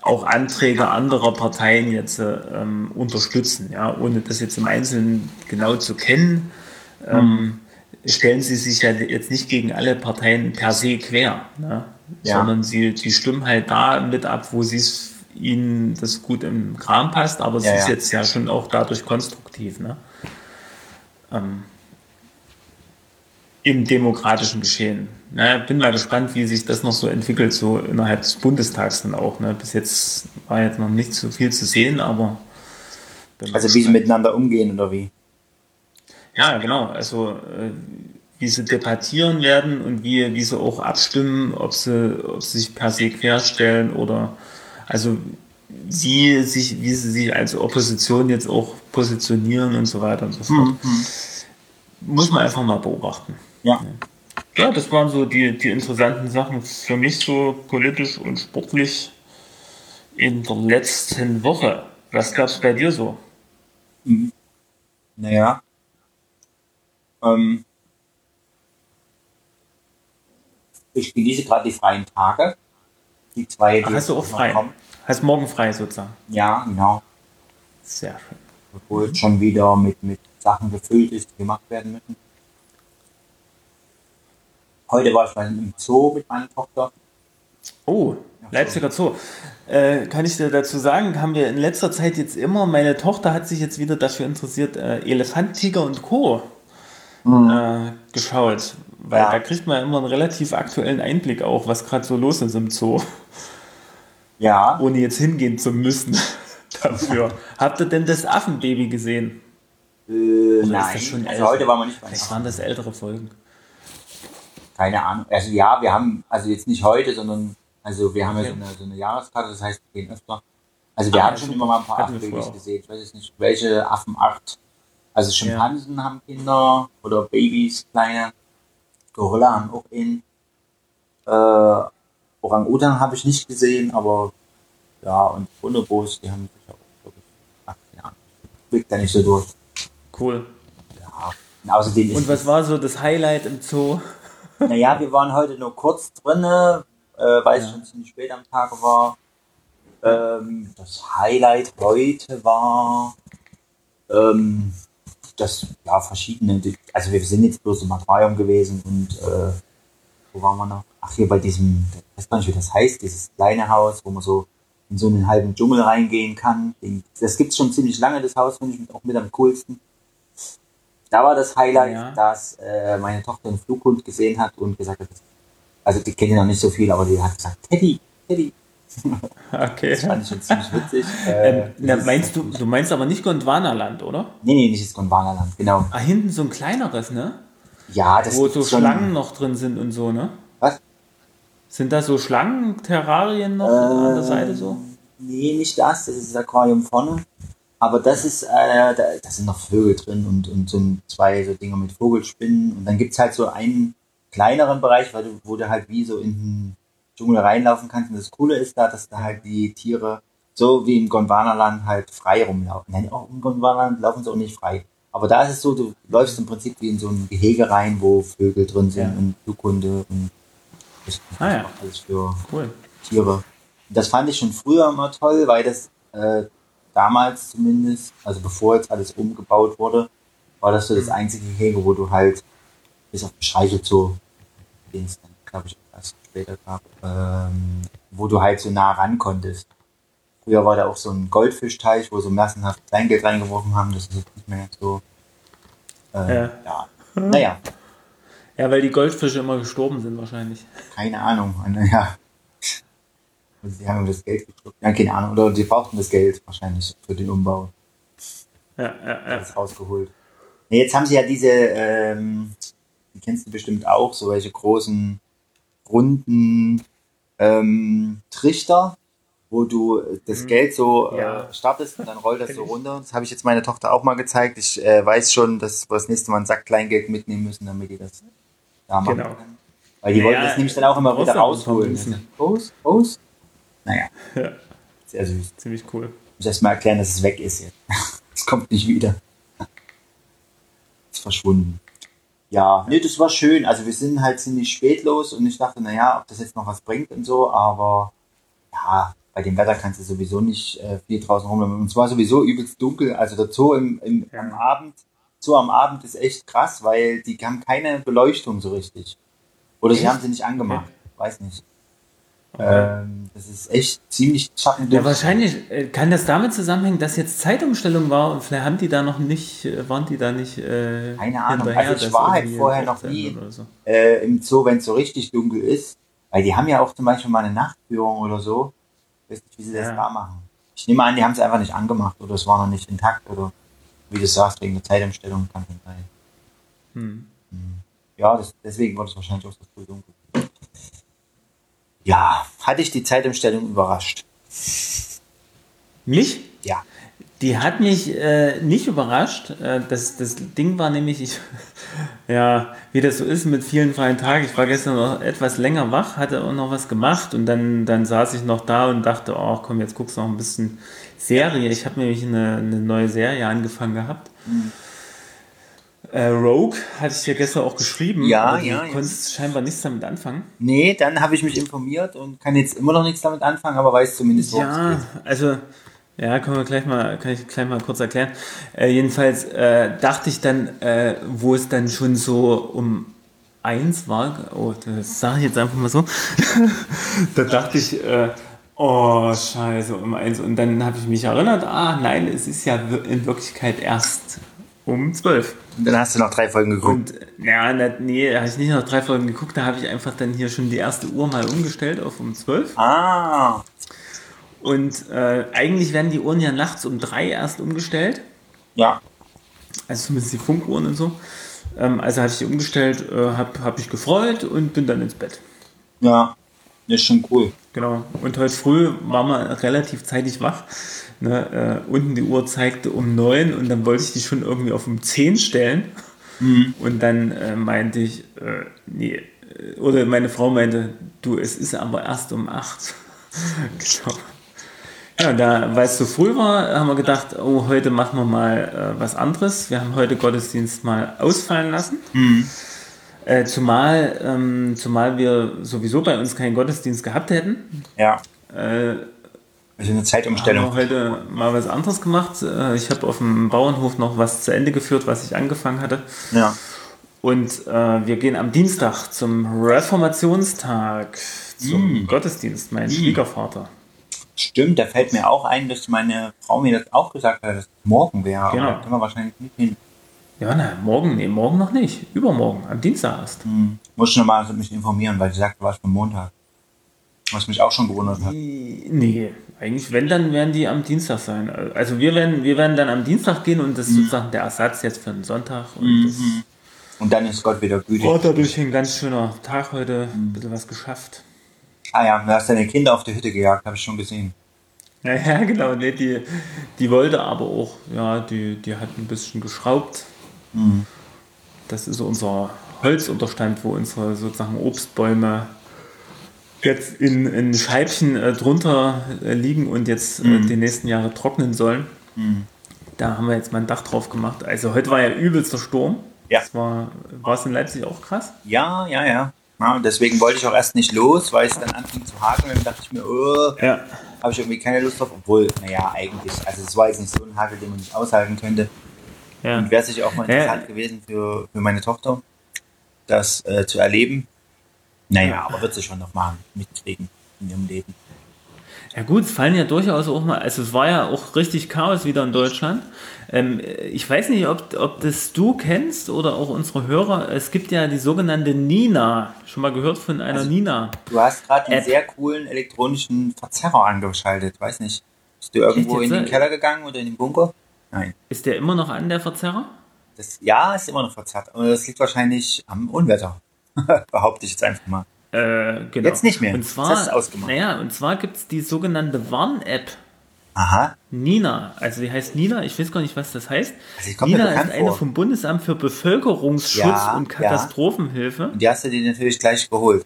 Speaker 1: auch Anträge anderer Parteien jetzt äh, ähm, unterstützen, ja, ohne das jetzt im Einzelnen genau zu kennen. Ähm, stellen sie sich ja jetzt nicht gegen alle Parteien per se quer, ne? ja. sondern sie die stimmen halt da mit ab, wo sie es ihnen das gut im Kram passt, aber es ja, ist ja. jetzt ja schon auch dadurch konstruktiv. Ne? Ähm, im demokratischen Geschehen. Ne, bin mal gespannt, wie sich das noch so entwickelt, so innerhalb des Bundestags dann auch. Ne. Bis jetzt war jetzt noch nicht so viel zu sehen, aber.
Speaker 2: Also wie sie miteinander umgehen oder wie?
Speaker 1: Ja, genau. Also äh, wie sie debattieren werden und wie, wie sie auch abstimmen, ob sie, ob sie sich per se querstellen oder also wie, sich, wie sie sich als Opposition jetzt auch positionieren und so weiter und so fort. Mhm. Muss man einfach mal beobachten.
Speaker 2: Ja.
Speaker 1: Ja, das waren so die, die interessanten Sachen für mich so politisch und sportlich in der letzten Woche. Was gab es bei dir so?
Speaker 2: Mhm. Naja. Ähm, ich genieße gerade die freien Tage. Die zwei, die
Speaker 1: Ach, hast du auch frei? Kommen. Hast morgen frei sozusagen?
Speaker 2: Ja, genau.
Speaker 1: Sehr schön.
Speaker 2: Obwohl es schon wieder mit, mit Sachen gefüllt ist, die gemacht werden müssen. Heute war ich mal im Zoo mit meiner Tochter.
Speaker 1: Oh, Leipziger Zoo. Äh, kann ich dir dazu sagen, haben wir in letzter Zeit jetzt immer, meine Tochter hat sich jetzt wieder dafür interessiert, äh, Elefant, Tiger und Co. Mhm. Äh, geschaut. Weil ja. da kriegt man immer einen relativ aktuellen Einblick auch, was gerade so los ist im Zoo.
Speaker 2: Ja.
Speaker 1: Ohne jetzt hingehen zu müssen (laughs) dafür. Habt ihr denn das Affenbaby gesehen?
Speaker 2: Äh, nein, also heute waren wir nicht
Speaker 1: bei Vielleicht waren das ältere Folgen
Speaker 2: keine Ahnung. Also ja, wir haben, also jetzt nicht heute, sondern also wir haben ja so eine, so eine Jahreskarte, das heißt, wir gehen öfter. Also wir ah, haben schon immer mal ein paar Affenbabys gesehen. Ich weiß jetzt nicht, welche Affenart. Also Schimpansen ja. haben Kinder oder Babys, kleine. Gorilla haben auch in. Äh, Orang-Utan habe ich nicht gesehen, aber ja, und Bonobos, die haben sicher auch, glaube ich, ach, ja, blickt da nicht so durch.
Speaker 1: Cool.
Speaker 2: Ja. Und außerdem
Speaker 1: und was war so das Highlight im Zoo?
Speaker 2: Naja, wir waren heute nur kurz drinne, äh, weil es ja. schon ziemlich spät am Tag war. Ähm, das Highlight heute war, ähm, das, ja, verschiedene, also wir sind jetzt bloß im Aquarium gewesen und, äh, wo waren wir noch? Ach, hier bei diesem, ich weiß gar nicht, wie das heißt, dieses kleine Haus, wo man so in so einen halben Dschungel reingehen kann. Das gibt's schon ziemlich lange, das Haus, finde ich auch mit am coolsten. Da war das Highlight, ja. dass äh, meine Tochter einen Flughund gesehen hat und gesagt hat, also die kennen noch nicht so viel, aber die hat gesagt, Teddy, Teddy. (laughs)
Speaker 1: Okay.
Speaker 2: Das fand ich schon ziemlich witzig.
Speaker 1: Äh, na, meinst du, du meinst aber nicht Gondwanaland, oder?
Speaker 2: Nee, nee, nicht das Gondwanaland, genau.
Speaker 1: Ah, hinten so ein kleineres, ne?
Speaker 2: Ja, das
Speaker 1: Wo so Schlangen noch drin sind und so, ne?
Speaker 2: Was?
Speaker 1: Sind da so Schlangen, Terrarien noch äh, an der Seite so?
Speaker 2: Nee, nicht das, das ist das Aquarium vorne. Aber das ist, äh, da, da sind noch Vögel drin und, und so zwei so Dinger mit Vogelspinnen. Und dann gibt's halt so einen kleineren Bereich, weil du, wo du halt wie so in den Dschungel reinlaufen kannst. Und das Coole ist da, dass da halt die Tiere so wie im Gondwanaland halt frei rumlaufen. Nein, auch im Gondwanaland laufen sie auch nicht frei. Aber da ist es so, du läufst im Prinzip wie in so ein Gehege rein, wo Vögel drin sind
Speaker 1: Ja.
Speaker 2: und Flughunde und das
Speaker 1: Ah ja.
Speaker 2: alles für
Speaker 1: Cool.
Speaker 2: Tiere. Das fand ich schon früher immer toll, weil das äh, damals zumindest, also bevor jetzt alles umgebaut wurde, war das so das einzige Gehege, wo du halt bis auf den Streichelzoo, den es dann, glaube ich, erst später gab, ähm, wo du halt so nah ran konntest. Früher war da auch so ein Goldfischteich, wo so massenhaft Kleingeld reingeworfen haben, das ist jetzt nicht mehr so. Äh,
Speaker 1: Ja.
Speaker 2: ja. Naja,
Speaker 1: Ja, weil die Goldfische immer gestorben sind wahrscheinlich.
Speaker 2: keine Ahnung. (laughs) Ja. Also sie haben das Geld geschluckt. Ja, keine Ahnung. Oder die brauchten das Geld wahrscheinlich für den Umbau.
Speaker 1: Ja, ja, ja.
Speaker 2: Das rausgeholt. Nee, jetzt haben sie ja diese, ähm, die kennst du bestimmt auch, so welche großen, runden ähm, Trichter, wo du das Geld so
Speaker 1: Ja.
Speaker 2: äh, startest und dann rollt das so (laughs) runter. Das habe ich jetzt meiner Tochter auch mal gezeigt. Ich äh, weiß schon, dass wir das nächste Mal einen Sack Kleingeld mitnehmen müssen, damit die das da machen
Speaker 1: Genau.
Speaker 2: können. Weil die wollten
Speaker 1: Naja,
Speaker 2: das nämlich dann auch immer wieder rausholen. Raus, raus. Naja,
Speaker 1: ja.
Speaker 2: sehr süß.
Speaker 1: Ziemlich cool.
Speaker 2: Ich muss erst mal erklären, dass es weg ist jetzt. (laughs) Es kommt nicht wieder. Ist verschwunden. Ja, nee, das war schön. Also wir sind halt ziemlich spät los und ich dachte, naja, ob das jetzt noch was bringt und so, aber ja, bei dem Wetter kannst du sowieso nicht äh, viel draußen rumlaufen. Und es war sowieso übelst dunkel. Also der Zoo im, im,
Speaker 1: Ja.
Speaker 2: am Abend, Zoo am Abend ist echt krass, weil die haben keine Beleuchtung so richtig. Oder sie haben sie nicht angemacht. Weiß nicht. Ähm, das ist echt ziemlich schattendunkel.
Speaker 1: Ja, wahrscheinlich äh, kann das damit zusammenhängen, dass jetzt Zeitumstellung war und vielleicht haben die da noch nicht, äh, waren die da nicht äh,
Speaker 2: Keine Ahnung. Also ich war halt vorher noch nie-
Speaker 1: so.
Speaker 2: äh, im Zoo, wenn es so richtig dunkel ist. Weil die haben ja auch zum Beispiel mal eine Nachtführung oder so. Ich weiß nicht, wie sie das
Speaker 1: Ja.
Speaker 2: da machen. Ich nehme an, die haben es einfach nicht angemacht oder es war noch nicht intakt oder wie du sagst, wegen der Zeitumstellung kann schon sein.
Speaker 1: Hm.
Speaker 2: Ja, das, deswegen war das wahrscheinlich auch so früh dunkel. Ja, hatte ich die Zeitumstellung überrascht.
Speaker 1: Mich?
Speaker 2: Ja.
Speaker 1: Die hat mich äh, nicht überrascht. Äh, das, das Ding war nämlich, ich, (laughs) ja, wie das so ist mit vielen freien Tagen. Ich war gestern noch etwas länger wach, hatte auch noch was gemacht und dann, dann saß ich noch da und dachte, oh komm, jetzt guckst du noch ein bisschen Serie. Ich habe nämlich eine, eine neue Serie angefangen gehabt. Äh, Rogue hatte ich dir gestern auch geschrieben.
Speaker 2: Ja,
Speaker 1: aber du
Speaker 2: ja, ja.
Speaker 1: konntest scheinbar nichts damit anfangen.
Speaker 2: Nee, dann habe ich mich informiert und kann jetzt immer noch nichts damit anfangen, aber weiß zumindest, worum es
Speaker 1: Ja,
Speaker 2: geht.
Speaker 1: also, ja, können wir gleich mal, kann ich gleich mal kurz erklären. Äh, jedenfalls äh, dachte ich dann, äh, wo es dann schon so um eins war, oh, das sage ich jetzt einfach mal so, (laughs) da dachte ich, äh, oh, scheiße, um eins. Und dann habe ich mich erinnert, ah, nein, es ist ja in Wirklichkeit erst um zwölf.
Speaker 2: Dann hast du noch drei Folgen geguckt.
Speaker 1: Und ja, nee, habe ich nicht noch drei Folgen geguckt, da habe ich einfach dann hier schon die erste Uhr mal umgestellt auf um zwölf.
Speaker 2: ah,
Speaker 1: Und äh, eigentlich werden die Uhren ja nachts um drei erst umgestellt.
Speaker 2: ja.
Speaker 1: Also zumindest die Funkuhren und so. Ähm, also hatte ich die umgestellt, äh, habe hab mich gefreut und bin dann ins Bett.
Speaker 2: Ja, ist schon cool.
Speaker 1: Genau. Und heute früh war man relativ zeitig wach. Ne, äh, unten die Uhr zeigte um neun und dann wollte ich die schon irgendwie auf um zehn stellen. Und dann äh, meinte ich, äh, nee, äh, oder meine Frau meinte, du, es ist aber erst um acht. (laughs) genau. Ja, da, weil es so früh war, haben wir gedacht, oh, heute machen wir mal äh, was anderes. Wir haben heute Gottesdienst mal ausfallen lassen. Äh, zumal, ähm, zumal wir sowieso bei uns keinen Gottesdienst gehabt hätten.
Speaker 2: Ja.
Speaker 1: Äh,
Speaker 2: Also eine Zeitumstellung.
Speaker 1: wir heute mal was anderes gemacht. Äh, ich habe auf dem Bauernhof noch was zu Ende geführt, was ich angefangen hatte.
Speaker 2: Ja.
Speaker 1: Und äh, wir gehen am Dienstag zum Reformationstag, zum Gottesdienst, mein Schwiegervater.
Speaker 2: Stimmt, da fällt mir auch ein, dass meine Frau mir das auch gesagt hat, dass es morgen wäre.
Speaker 1: Genau.
Speaker 2: Aber da können wir wahrscheinlich nicht hin.
Speaker 1: Ja, na, morgen, nee, morgen noch nicht. Übermorgen, am Dienstag erst.
Speaker 2: Hm. Muss ich nochmal mich informieren, weil sie sagte, was für Montag. Was mich auch schon gewundert hat.
Speaker 1: Nee, eigentlich, wenn, dann werden die am Dienstag sein. Also wir werden, wir werden dann am Dienstag gehen und das ist sozusagen der Ersatz jetzt für den Sonntag. Und das
Speaker 2: Und dann ist Gott wieder gütig.
Speaker 1: war dadurch ein ganz schöner Tag heute, ein bisschen was geschafft.
Speaker 2: Ah ja, du hast deine Kinder auf die Hütte gejagt, habe ich schon gesehen.
Speaker 1: Ja, genau, nee, die, die wollte aber auch, ja, die, die hat ein bisschen geschraubt. Mhm. Das ist unser Holzunterstand, wo unsere sozusagen Obstbäume jetzt in, in Scheibchen äh, drunter äh, liegen und jetzt äh, mhm. die nächsten Jahre trocknen sollen. Mhm. Da haben wir jetzt mal ein Dach drauf gemacht. Also heute war ja übelster Sturm. Ja. Das war, war es in Leipzig auch krass?
Speaker 2: Ja, ja, ja. ja und deswegen wollte ich auch erst nicht los, weil es dann anfing zu hakeln. Dann dachte ich mir, oh, ja. habe ich irgendwie keine Lust drauf. Obwohl, naja, eigentlich, also es war jetzt nicht so ein Hagel, den man nicht aushalten könnte. Ja. Und wäre sicher auch mal interessant ja. gewesen für, für meine Tochter, das äh, zu erleben. Naja, aber wird sie schon noch mal mitkriegen in ihrem Leben.
Speaker 1: Ja gut, es fallen ja durchaus auch mal, also es war ja auch richtig Chaos wieder in Deutschland. Ähm, ich weiß nicht, ob, ob das du kennst oder auch unsere Hörer. Es gibt ja die sogenannte Nina. Schon mal gehört von einer also, Nina?
Speaker 2: Du hast gerade einen sehr coolen elektronischen Verzerrer angeschaltet. Weiß nicht. Bist du irgendwo in den Keller gegangen oder in den Bunker?
Speaker 1: Nein. Ist der immer noch an, der Verzerrer?
Speaker 2: Das, ja, ist immer noch verzerrt. Und das liegt wahrscheinlich am Unwetter. (laughs) Behaupte ich jetzt einfach mal.
Speaker 1: Äh, genau. Jetzt nicht mehr. Und zwar, das ist ausgemacht. Naja, und zwar gibt es die sogenannte Warn-App. Aha. Nina, also die heißt Nina, ich weiß gar nicht, was das heißt. Also Nina ist eine vor. vom Bundesamt für Bevölkerungsschutz ja, und Katastrophenhilfe. Ja.
Speaker 2: Und die hast du dir natürlich gleich geholt.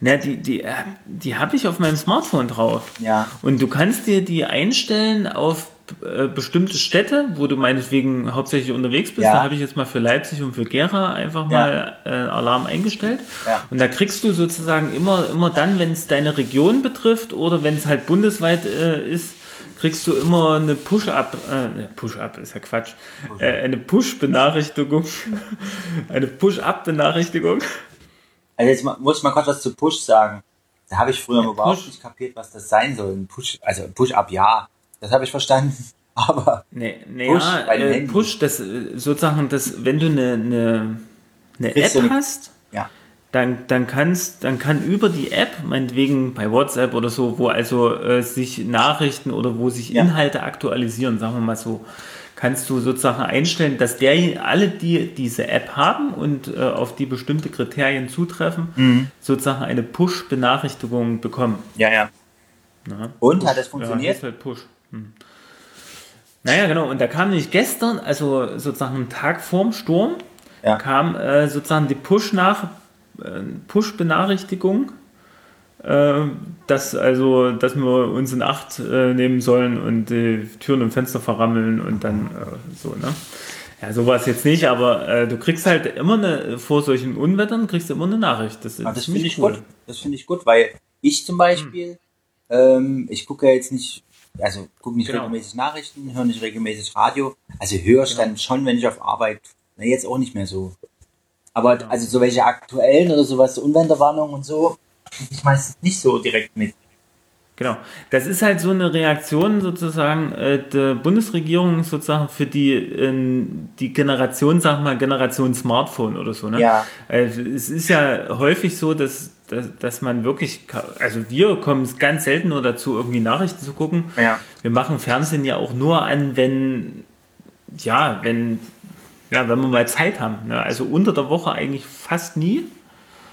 Speaker 1: Na, die, die, äh, die habe ich auf meinem Smartphone drauf. Ja. Und du kannst dir die einstellen auf äh, bestimmte Städte, wo du meinetwegen hauptsächlich unterwegs bist. Ja. Da habe ich jetzt mal für Leipzig und für Gera einfach ja. mal äh, Alarm eingestellt. Ja. Und da kriegst du sozusagen immer, immer dann, wenn es deine Region betrifft oder wenn es halt bundesweit äh, ist, kriegst du immer eine Push-Up, äh, Push-Up ist ja Quatsch, äh, eine Push-Benachrichtigung. (laughs) eine Push-Up-Benachrichtigung.
Speaker 2: Also jetzt muss ich mal kurz was zu Push sagen. Da habe ich früher ja, überhaupt nicht kapiert, was das sein soll. Ein Push, also Push-Up ja, das habe ich verstanden. (laughs) Aber
Speaker 1: nee, nee, Push, ja, äh, Push, das äh, sozusagen, das, wenn du eine, eine, eine App du hast, ja. dann, dann kannst, dann kann über die App, meinetwegen bei WhatsApp oder so, wo also äh, sich Nachrichten oder wo sich ja. Inhalte aktualisieren, sagen wir mal so, kannst du sozusagen einstellen, dass der, alle, die diese App haben und äh, auf die bestimmte Kriterien zutreffen, mhm. sozusagen eine Push-Benachrichtigung bekommen.
Speaker 2: Ja, ja. Na, und Push, hat es funktioniert? Ja, halt Push. Hm.
Speaker 1: Naja, genau. Und da kam nämlich gestern, also sozusagen einen Tag vorm Sturm, ja. kam äh, sozusagen die Push nach äh, Push-Benachrichtigung, äh, dass also, dass wir uns in Acht äh, nehmen sollen und die Türen und Fenster verrammeln und dann äh, so, ne? Ja, sowas jetzt nicht, aber äh, du kriegst halt immer eine, vor solchen Unwettern kriegst du immer eine Nachricht.
Speaker 2: Das, das finde ich cool. gut. Das finde ich gut, weil ich zum Beispiel, hm. ähm, ich gucke ja jetzt nicht also gucke nicht genau. regelmäßig Nachrichten, höre nicht regelmäßig Radio. Also höre ich genau. dann schon, wenn ich auf Arbeit, na jetzt auch nicht mehr so. Aber genau. also so welche aktuellen oder sowas, so Unwetterwarnungen und so, ich meistens nicht so direkt mit.
Speaker 1: Genau. Das ist halt so eine Reaktion sozusagen äh, der Bundesregierung sozusagen für die, äh, die Generation, sag mal, Generation Smartphone oder so. Ne? Ja. Also es ist ja häufig so, dass dass, dass man wirklich, also wir kommen ganz selten nur dazu, irgendwie Nachrichten zu gucken. Ja. Wir machen Fernsehen ja auch nur an, wenn, ja, wenn, ja, wenn wir mal Zeit haben. Ne? Also unter der Woche eigentlich fast nie.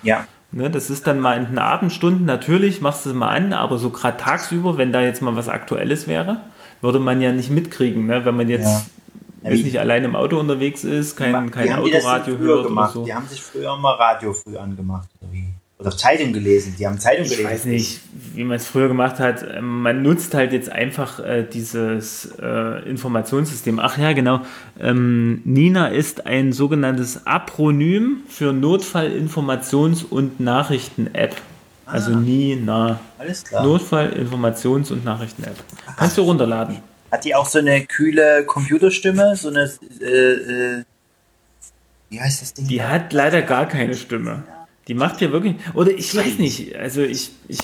Speaker 1: Ja. Ne, das ist dann mal in den Abendstunden, natürlich machst du es mal an, aber so gerade tagsüber, wenn da jetzt mal was Aktuelles wäre, würde man ja nicht mitkriegen, ne? wenn man jetzt ja. Ja, nicht allein im Auto unterwegs ist, kein, kein Autoradio hört
Speaker 2: gemacht. oder so. Die haben sich früher mal Radio früh angemacht, oder wie? Oder Zeitung gelesen. Die haben Zeitung gelesen.
Speaker 1: Ich weiß nicht, wie man es früher gemacht hat. Ähm, man nutzt halt jetzt einfach äh, dieses äh, Informationssystem. Ach ja, genau. Ähm, Nina ist ein sogenanntes Apronym für Notfallinformations- und Nachrichten-App. Also ah, Nina. Alles klar. Notfallinformations- und Nachrichten-App. Kannst du runterladen.
Speaker 2: Hat die auch so eine kühle Computerstimme? So eine. Äh, äh
Speaker 1: wie heißt das Ding? Die hat leider gar keine Stimme. Die macht ja wirklich. Oder ich weiß nicht. Also ich, ich.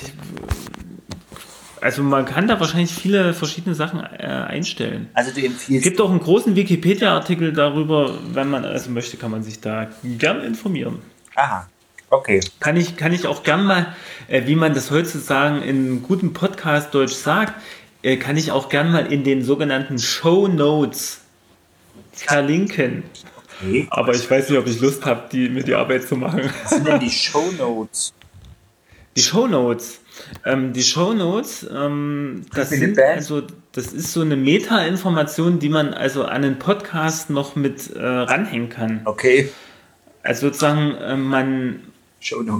Speaker 1: Also man kann da wahrscheinlich viele verschiedene Sachen äh, einstellen. Also du empfiehlst. Es gibt auch einen großen Wikipedia-Artikel darüber, wenn man also möchte, kann man sich da gern informieren.
Speaker 2: Aha. Okay.
Speaker 1: Kann ich, kann ich auch gern mal, äh, wie man das heutzutage in gutem Podcast Deutsch sagt, äh, kann ich auch gern mal in den sogenannten Show Notes verlinken. Okay. Aber ich weiß nicht, ob ich Lust habe, die, mir die Arbeit zu machen.
Speaker 2: Was sind denn die Show Notes?
Speaker 1: Die Show Notes. Ähm, die Shownotes, ähm, das, sind, also, das ist so eine Meta-Information, die man also an den Podcast noch mit äh, ranhängen kann.
Speaker 2: Okay.
Speaker 1: Also sozusagen, äh, man,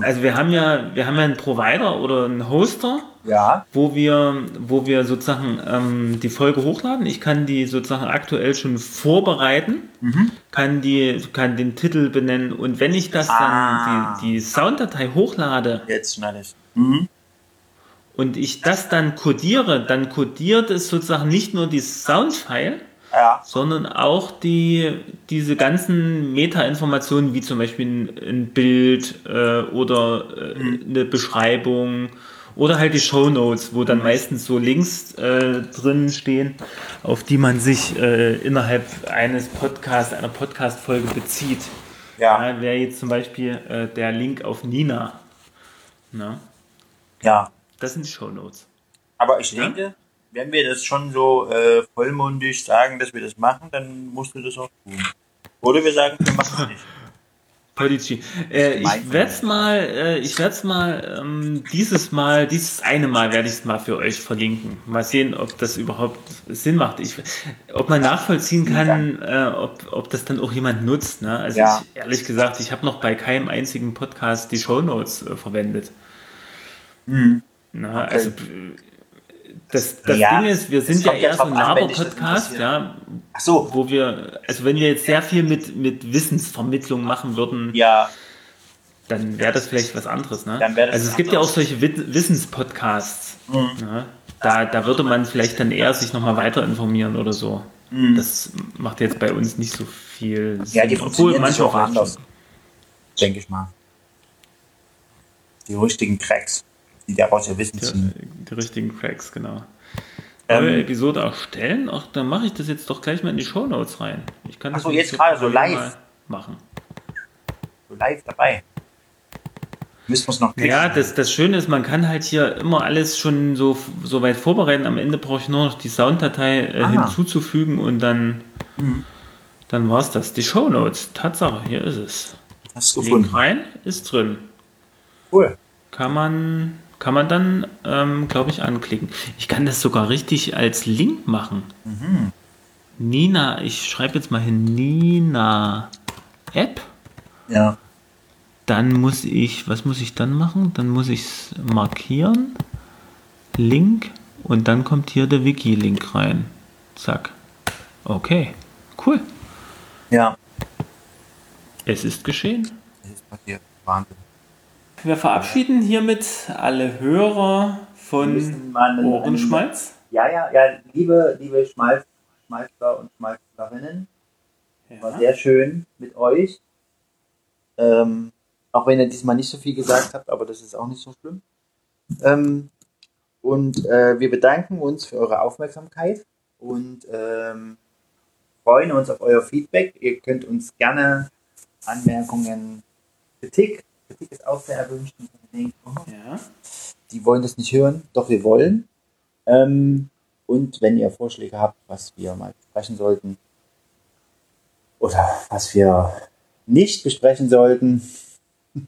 Speaker 1: also wir haben ja, wir haben ja einen Provider oder einen Hoster,
Speaker 2: ja.
Speaker 1: wo wir, wo wir sozusagen ähm, die Folge hochladen. Ich kann die sozusagen aktuell schon vorbereiten, mhm. kann die, kann den Titel benennen und wenn ich das ah. dann die, die Sounddatei hochlade,
Speaker 2: jetzt schneide ich. Mhm.
Speaker 1: Und ich das dann codiere, dann codiert es sozusagen nicht nur die Soundfile,
Speaker 2: ja.
Speaker 1: sondern auch die, diese ganzen Meta-Informationen, wie zum Beispiel ein, Bild äh, oder äh, mhm. eine Beschreibung oder halt die Show Notes, wo dann mhm. meistens so Links äh, drin stehen, auf die man sich äh, innerhalb eines Podcasts, einer Podcast-Folge bezieht.
Speaker 2: Ja.
Speaker 1: ja Wäre jetzt zum Beispiel äh, der Link auf Nina. Na?
Speaker 2: Ja.
Speaker 1: Das sind die Show Notes.
Speaker 2: Aber ich ja? Wenn wir das schon so äh, vollmundig sagen, dass wir das machen, dann musst du das auch tun. Oder wir sagen, wir machen es nicht.
Speaker 1: Politici. Äh, ich werde es mal, äh, ich werde es mal ähm, dieses Mal, dieses eine Mal werde ich es mal für euch verlinken. Mal sehen, ob das überhaupt Sinn macht. Ich, ob man nachvollziehen kann, äh, ob, ob das dann auch jemand nutzt. Ne? Also
Speaker 2: ja.
Speaker 1: ich, ehrlich gesagt, ich habe noch bei keinem einzigen Podcast die Show Notes äh, verwendet.
Speaker 2: Mhm.
Speaker 1: Na, okay. Also das, das ja, Ding ist, wir sind ja eher so ein Laber-Podcast, ja,
Speaker 2: so.
Speaker 1: wo wir, also wenn wir jetzt sehr viel mit, mit Wissensvermittlung machen würden,
Speaker 2: ja.
Speaker 1: dann wäre das vielleicht was anderes. Ne? Also es gibt ja auch solche Wissenspodcasts. Mhm. Ne? Da, da würde man vielleicht dann eher sich nochmal weiter informieren oder so. Mhm. Das macht jetzt bei uns nicht so viel
Speaker 2: Sinn. Ja, die funktionieren manchmal auch anders. Denke ich mal. Die richtigen Cracks die daraus ja Wissen ziehen.
Speaker 1: Die, die richtigen Cracks, genau. Ähm, Episode erstellen? Ach, dann mache ich das jetzt doch gleich mal in die Show Notes rein. Ich kann das
Speaker 2: so, jetzt gerade so live
Speaker 1: machen.
Speaker 2: So live dabei. Müssen wir es noch
Speaker 1: Ja, das, das Schöne ist, man kann halt hier immer alles schon so, so weit vorbereiten. Am Ende brauche ich nur noch die Sounddatei äh, hinzuzufügen und dann, mhm. dann war es das. Die Show Notes, Tatsache, hier ist es.
Speaker 2: Hast du gefunden?
Speaker 1: rein, ist drin.
Speaker 2: Cool.
Speaker 1: Kann man kann man dann, ähm, glaube ich, anklicken. Ich kann das sogar richtig als Link machen.
Speaker 2: Mhm.
Speaker 1: Nina, ich schreibe jetzt mal hin, Nina App.
Speaker 2: Ja.
Speaker 1: Dann muss ich, was muss ich dann machen? Dann muss ich es markieren, Link und dann kommt hier der Wiki-Link rein. Zack. Okay, cool.
Speaker 2: Ja.
Speaker 1: Es ist geschehen.
Speaker 2: Es ist passiert. Wahnsinn.
Speaker 1: Wir verabschieden hiermit alle Hörer von Ohrenschmalz.
Speaker 2: Ja, ja, ja, liebe, liebe Schmalz, Schmalzler und Schmalzlerinnen. Ja. War sehr schön mit euch. Ähm, auch wenn ihr diesmal nicht so viel gesagt habt, aber das ist auch nicht so schlimm. Ähm, und äh, wir bedanken uns für eure Aufmerksamkeit und ähm, freuen uns auf euer Feedback. Ihr könnt uns gerne Anmerkungen, Kritik Kritik ist auch sehr erwünscht. Und denkt, oh,
Speaker 1: ja.
Speaker 2: Die wollen das nicht hören, doch wir wollen. Ähm, und wenn ihr Vorschläge habt, was wir mal besprechen sollten oder was wir nicht besprechen sollten, (laughs)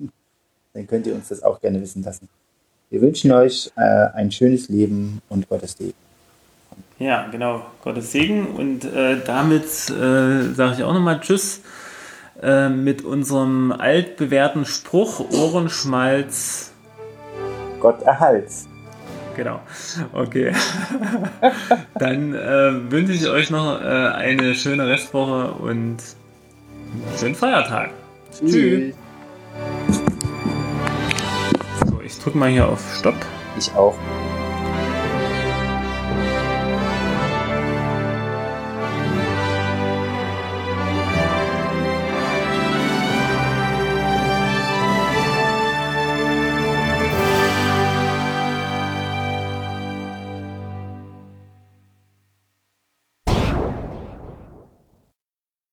Speaker 2: dann könnt ihr uns das auch gerne wissen lassen. Wir wünschen euch äh, ein schönes Leben und Gottes Segen.
Speaker 1: Ja, genau, Gottes Segen. Und äh, damit äh, sage ich auch nochmal Tschüss. Äh, mit unserem altbewährten Spruch Ohrenschmalz.
Speaker 2: Gott erhalts.
Speaker 1: Genau. Okay. (laughs) Dann äh, wünsche ich euch noch äh, eine schöne Restwoche und einen schönen Feiertag.
Speaker 2: Tschüss. Tschüss.
Speaker 1: So, ich drücke mal hier auf Stopp.
Speaker 2: Ich auch.